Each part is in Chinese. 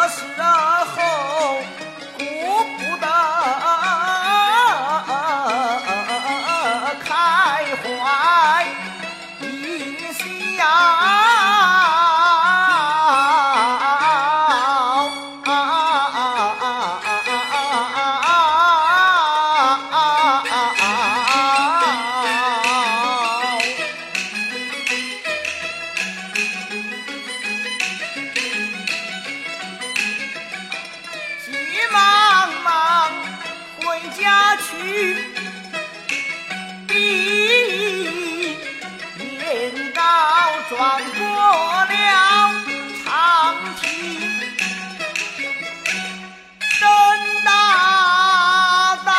这时候，顾不得开怀一笑。转过了长亭，真大道。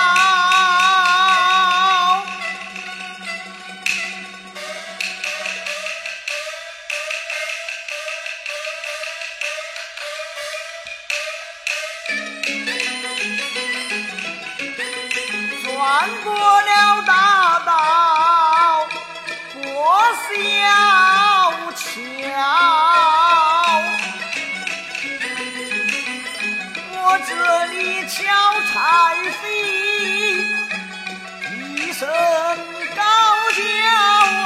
转过了大道过小这里敲柴扉，一声高叫哦。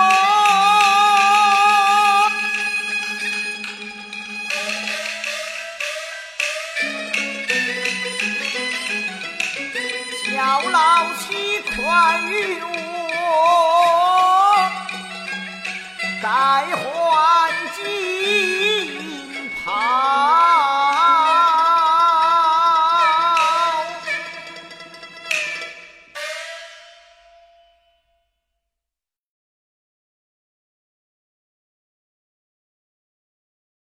叫老七快与我改换季。